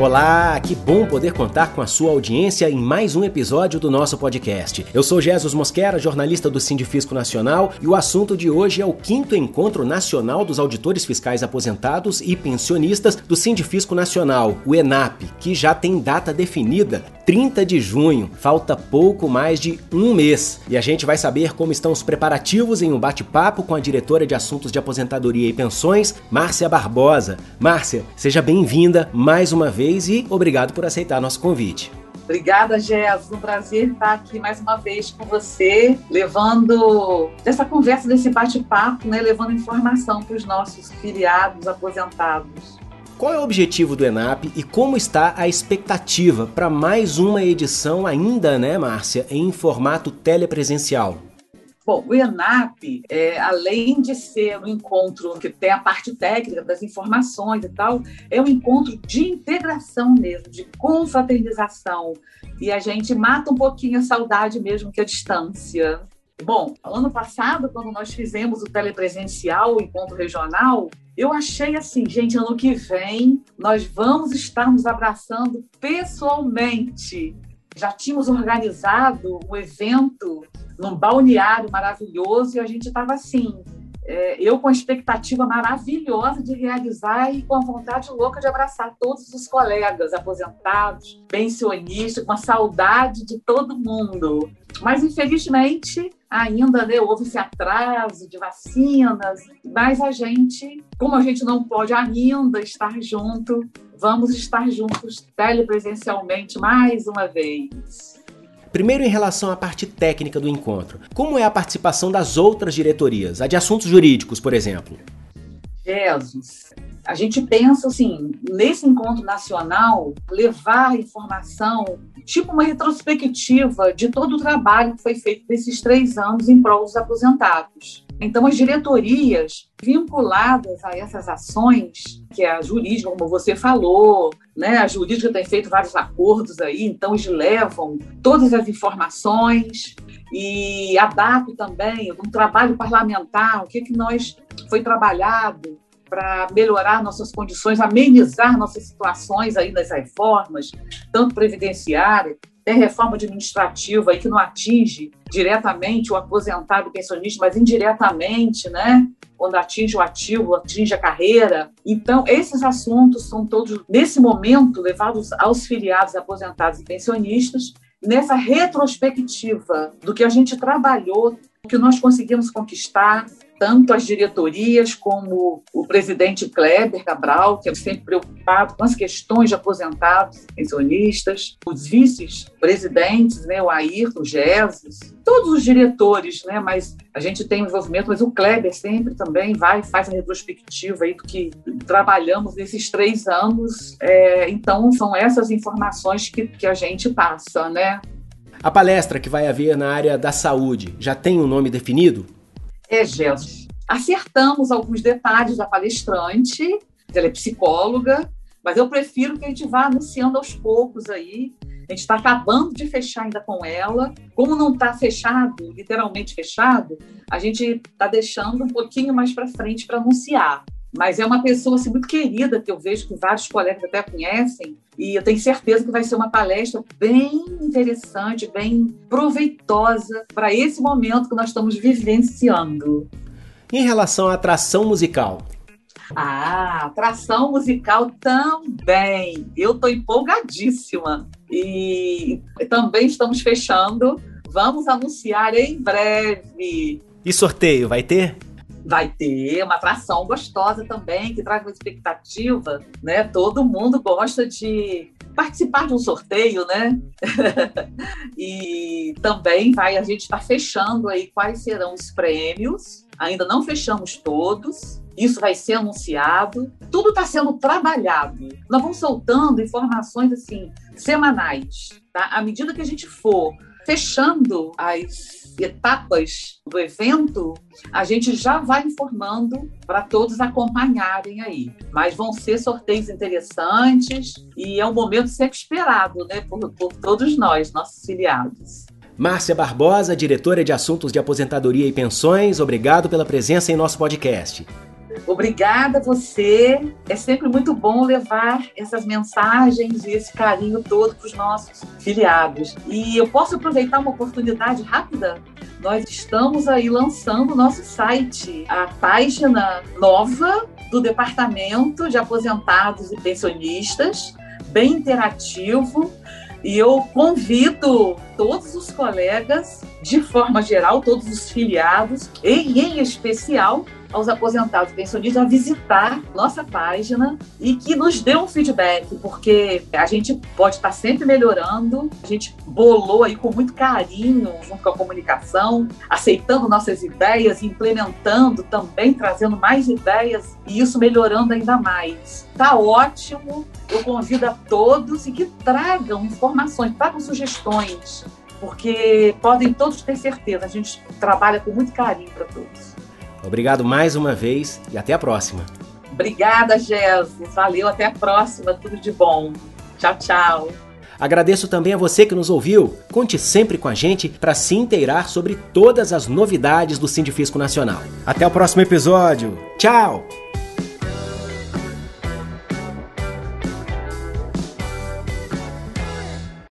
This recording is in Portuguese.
Olá, que bom poder contar com a sua audiência em mais um episódio do nosso podcast. Eu sou Jesus Mosquera, jornalista do Sindifisco Nacional, e o assunto de hoje é o quinto encontro nacional dos auditores fiscais aposentados e pensionistas do Sindifisco Nacional, o ENAP, que já tem data definida, 30 de junho. Falta pouco mais de um mês. E a gente vai saber como estão os preparativos em um bate-papo com a diretora de Assuntos de Aposentadoria e Pensões, Márcia Barbosa. Márcia, seja bem-vinda mais uma vez e obrigado por aceitar nosso convite. Obrigada, Jéssica. Um prazer estar aqui mais uma vez com você, levando essa conversa, desse bate-papo, né, levando informação para os nossos filiados aposentados. Qual é o objetivo do ENAP e como está a expectativa para mais uma edição ainda, né, Márcia, em formato telepresencial? Bom, o ENAP, é, além de ser um encontro que tem a parte técnica das informações e tal, é um encontro de integração mesmo, de confraternização. E a gente mata um pouquinho a saudade mesmo que a distância. Bom, ano passado, quando nós fizemos o telepresencial, o encontro regional, eu achei assim, gente, ano que vem nós vamos estar nos abraçando pessoalmente. Já tínhamos organizado um evento num balneário maravilhoso e a gente estava assim, é, eu com a expectativa maravilhosa de realizar e com a vontade louca de abraçar todos os colegas aposentados, pensionistas, com a saudade de todo mundo. Mas, infelizmente, ainda né, houve esse atraso de vacinas, mas a gente, como a gente não pode ainda estar junto, vamos estar juntos telepresencialmente mais uma vez. Primeiro, em relação à parte técnica do encontro. Como é a participação das outras diretorias, a de assuntos jurídicos, por exemplo? Jesus, a gente pensa assim, nesse encontro nacional, levar informação, tipo uma retrospectiva de todo o trabalho que foi feito nesses três anos em prol dos aposentados. Então, as diretorias vinculadas a essas ações, que é a jurídica, como você falou, né? a jurídica tem feito vários acordos aí, então eles levam todas as informações e a DAP também, um trabalho parlamentar, o que, que nós foi trabalhado para melhorar nossas condições, amenizar nossas situações aí nas reformas, tanto previdenciária, tem reforma administrativa aí que não atinge diretamente o aposentado e pensionista, mas indiretamente, né? Quando atinge o ativo, atinge a carreira. Então, esses assuntos são todos, nesse momento, levados aos filiados aposentados e pensionistas, nessa retrospectiva do que a gente trabalhou, o que nós conseguimos conquistar, tanto as diretorias como o presidente Kleber Cabral, que é sempre preocupado com as questões de aposentados, pensionistas, os vices-presidentes, né, o Ayrton, o Jesus, todos os diretores, né, mas a gente tem envolvimento, mas o Kleber sempre também vai, faz a retrospectiva aí do que trabalhamos nesses três anos. É, então, são essas informações que, que a gente passa, né? A palestra que vai haver na área da saúde já tem um nome definido? É, Gelson. Acertamos alguns detalhes da palestrante, ela é psicóloga, mas eu prefiro que a gente vá anunciando aos poucos aí. A gente está acabando de fechar ainda com ela. Como não está fechado, literalmente fechado, a gente está deixando um pouquinho mais para frente para anunciar. Mas é uma pessoa assim, muito querida, que eu vejo que vários colegas até conhecem, e eu tenho certeza que vai ser uma palestra bem interessante, bem proveitosa para esse momento que nós estamos vivenciando. Em relação à atração musical, ah, atração musical também. Eu estou empolgadíssima. E também estamos fechando. Vamos anunciar em breve. E sorteio, vai ter? Vai ter uma atração gostosa também, que traz uma expectativa, né? Todo mundo gosta de participar de um sorteio, né? e também vai, a gente está fechando aí quais serão os prêmios. Ainda não fechamos todos. Isso vai ser anunciado. Tudo está sendo trabalhado. Nós vamos soltando informações assim semanais, tá? À medida que a gente for fechando as etapas do evento, a gente já vai informando para todos acompanharem aí. Mas vão ser sorteios interessantes e é um momento sempre esperado né, por, por todos nós, nossos filiados. Márcia Barbosa, diretora de Assuntos de Aposentadoria e Pensões, obrigado pela presença em nosso podcast. Obrigada a você. É sempre muito bom levar essas mensagens e esse carinho todo para os nossos filiados. E eu posso aproveitar uma oportunidade rápida? Nós estamos aí lançando o nosso site, a página nova do Departamento de Aposentados e Pensionistas, bem interativo. E eu convido todos os colegas, de forma geral, todos os filiados, e em especial aos aposentados pensionistas a visitar nossa página e que nos dê um feedback, porque a gente pode estar sempre melhorando. A gente bolou aí com muito carinho, junto com a comunicação, aceitando nossas ideias, implementando também, trazendo mais ideias e isso melhorando ainda mais. Tá ótimo. Eu convido a todos e que tragam informações, tragam sugestões, porque podem todos ter certeza, a gente trabalha com muito carinho para todos. Obrigado mais uma vez e até a próxima. Obrigada, Jesus. Valeu, até a próxima. Tudo de bom. Tchau, tchau. Agradeço também a você que nos ouviu. Conte sempre com a gente para se inteirar sobre todas as novidades do Sindifisco Nacional. Até o próximo episódio. Tchau!